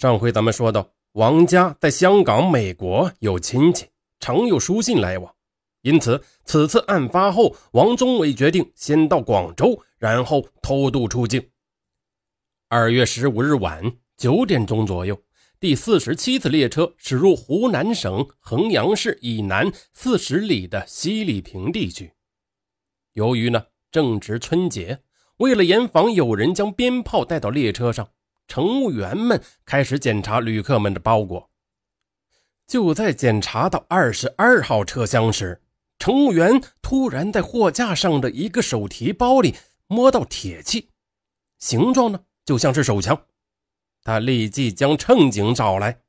上回咱们说到，王家在香港、美国有亲戚，常有书信来往，因此此次案发后，王宗伟决定先到广州，然后偷渡出境。二月十五日晚九点钟左右，第四十七次列车驶入湖南省衡阳市以南四十里的西里坪地区。由于呢正值春节，为了严防有人将鞭炮带到列车上。乘务员们开始检查旅客们的包裹。就在检查到二十二号车厢时，乘务员突然在货架上的一个手提包里摸到铁器，形状呢就像是手枪。他立即将乘警找来，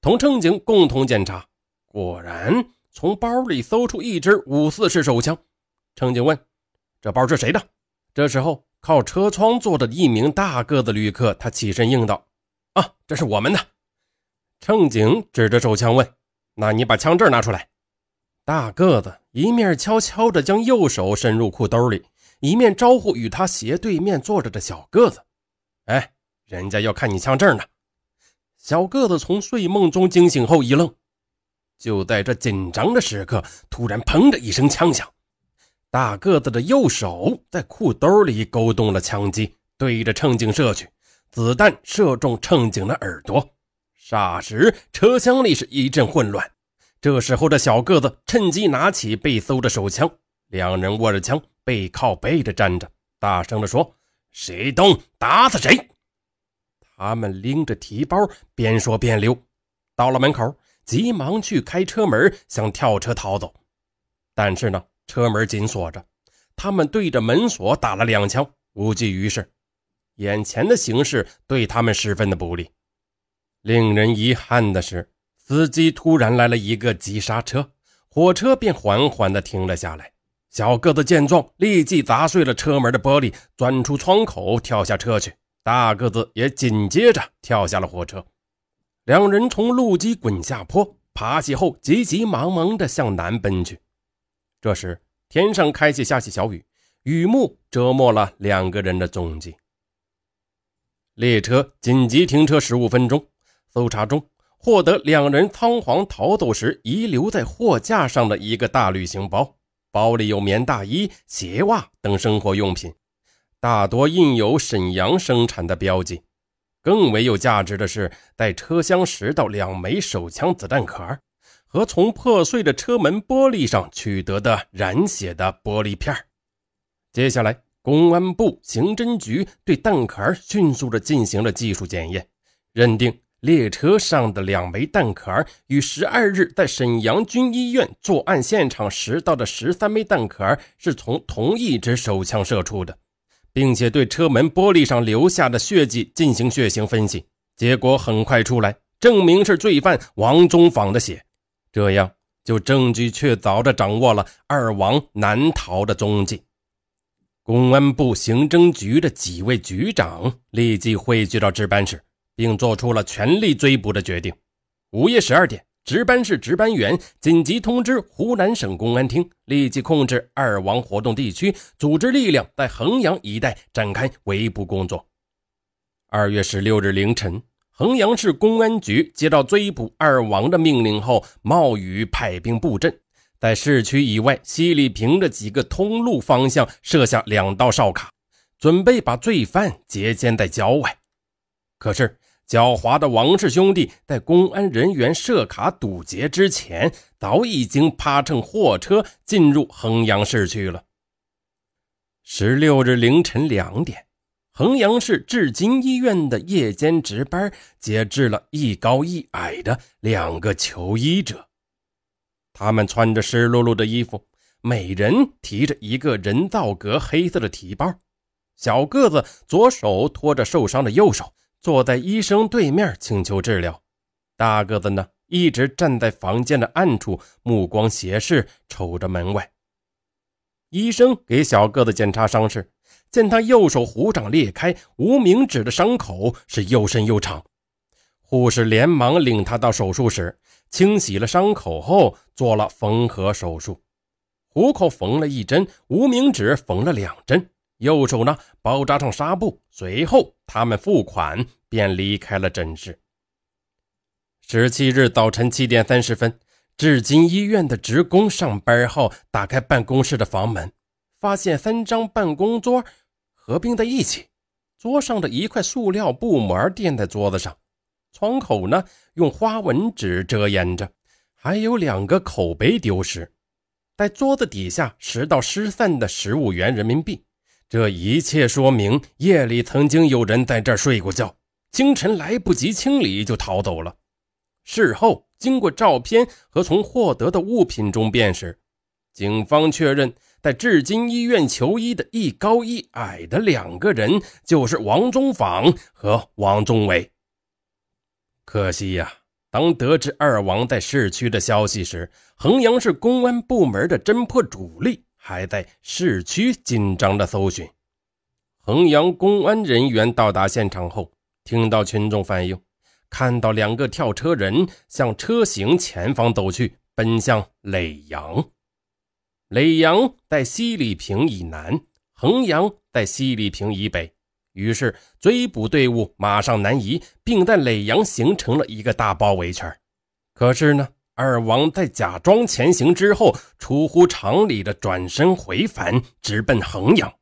同乘警共同检查，果然从包里搜出一支五四式手枪。乘警问：“这包是谁的？”这时候。靠车窗坐的一名大个子旅客，他起身应道：“啊，这是我们的。”乘警指着手枪问：“那你把枪证拿出来。”大个子一面悄悄地将右手伸入裤兜里，一面招呼与他斜对面坐着的小个子：“哎，人家要看你枪证呢。”小个子从睡梦中惊醒后一愣，就在这紧张的时刻，突然“砰”的一声枪响。大个子的右手在裤兜里勾动了枪机，对着乘警射去，子弹射中乘警的耳朵。霎时，车厢里是一阵混乱。这时候的小个子趁机拿起被搜的手枪，两人握着枪，背靠背的站着，大声地说：“谁动，打死谁！”他们拎着提包，边说边溜，到了门口，急忙去开车门，想跳车逃走，但是呢？车门紧锁着，他们对着门锁打了两枪，无济于事。眼前的形势对他们十分的不利。令人遗憾的是，司机突然来了一个急刹车，火车便缓缓地停了下来。小个子见状，立即砸碎了车门的玻璃，钻出窗口跳下车去。大个子也紧接着跳下了火车。两人从路基滚下坡，爬起后急急忙忙地向南奔去。这时，天上开始下起小雨，雨幕遮没了两个人的踪迹。列车紧急停车十五分钟，搜查中获得两人仓皇逃走时遗留在货架上的一个大旅行包，包里有棉大衣、鞋袜等生活用品，大多印有沈阳生产的标记。更为有价值的是，在车厢拾到两枚手枪子弹壳。和从破碎的车门玻璃上取得的染血的玻璃片接下来，公安部刑侦局对弹壳迅速地进行了技术检验，认定列车上的两枚弹壳与十二日在沈阳军医院作案现场拾到的十三枚弹壳是从同一支手枪射出的，并且对车门玻璃上留下的血迹进行血型分析，结果很快出来，证明是罪犯王宗访的血。这样，就证据确凿地掌握了二王难逃的踪迹。公安部刑侦局的几位局长立即汇聚到值班室，并做出了全力追捕的决定。午夜十二点，值班室值班员紧急通知湖南省公安厅，立即控制二王活动地区，组织力量在衡阳一带展开围捕工作。二月十六日凌晨。衡阳市公安局接到追捕二王的命令后，冒雨派兵布阵，在市区以外西里平的几个通路方向设下两道哨卡，准备把罪犯截歼在郊外。可是，狡猾的王氏兄弟在公安人员设卡堵截之前，早已经趴乘货车进入衡阳市区了。十六日凌晨两点。衡阳市至今医院的夜间值班，接治了一高一矮的两个求医者。他们穿着湿漉漉的衣服，每人提着一个人造革黑色的提包。小个子左手托着受伤的右手，坐在医生对面请求治疗。大个子呢，一直站在房间的暗处，目光斜视，瞅着门外。医生给小个子检查伤势。见他右手虎掌裂开，无名指的伤口是又深又长，护士连忙领他到手术室，清洗了伤口后做了缝合手术。虎口缝了一针，无名指缝了两针，右手呢包扎上纱布。随后他们付款便离开了诊室。十七日早晨七点三十分，至今医院的职工上班后打开办公室的房门，发现三张办公桌合并在一起，桌上的一块塑料布膜垫在桌子上，窗口呢用花纹纸遮掩着，还有两个口杯丢失，在桌子底下拾到失散的十五元人民币。这一切说明夜里曾经有人在这儿睡过觉，清晨来不及清理就逃走了。事后，经过照片和从获得的物品中辨识，警方确认，在至今医院求医的一高一矮的两个人就是王忠访和王忠伟。可惜呀，当得知二王在市区的消息时，衡阳市公安部门的侦破主力还在市区紧张的搜寻。衡阳公安人员到达现场后，听到群众反映。看到两个跳车人向车行前方走去，奔向耒阳。耒阳在西里坪以南，衡阳在西里坪以北。于是追捕队伍马上南移，并在耒阳形成了一个大包围圈。可是呢，二王在假装前行之后，出乎常理的转身回返，直奔衡阳。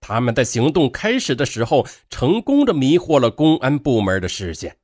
他们在行动开始的时候，成功的迷惑了公安部门的视线。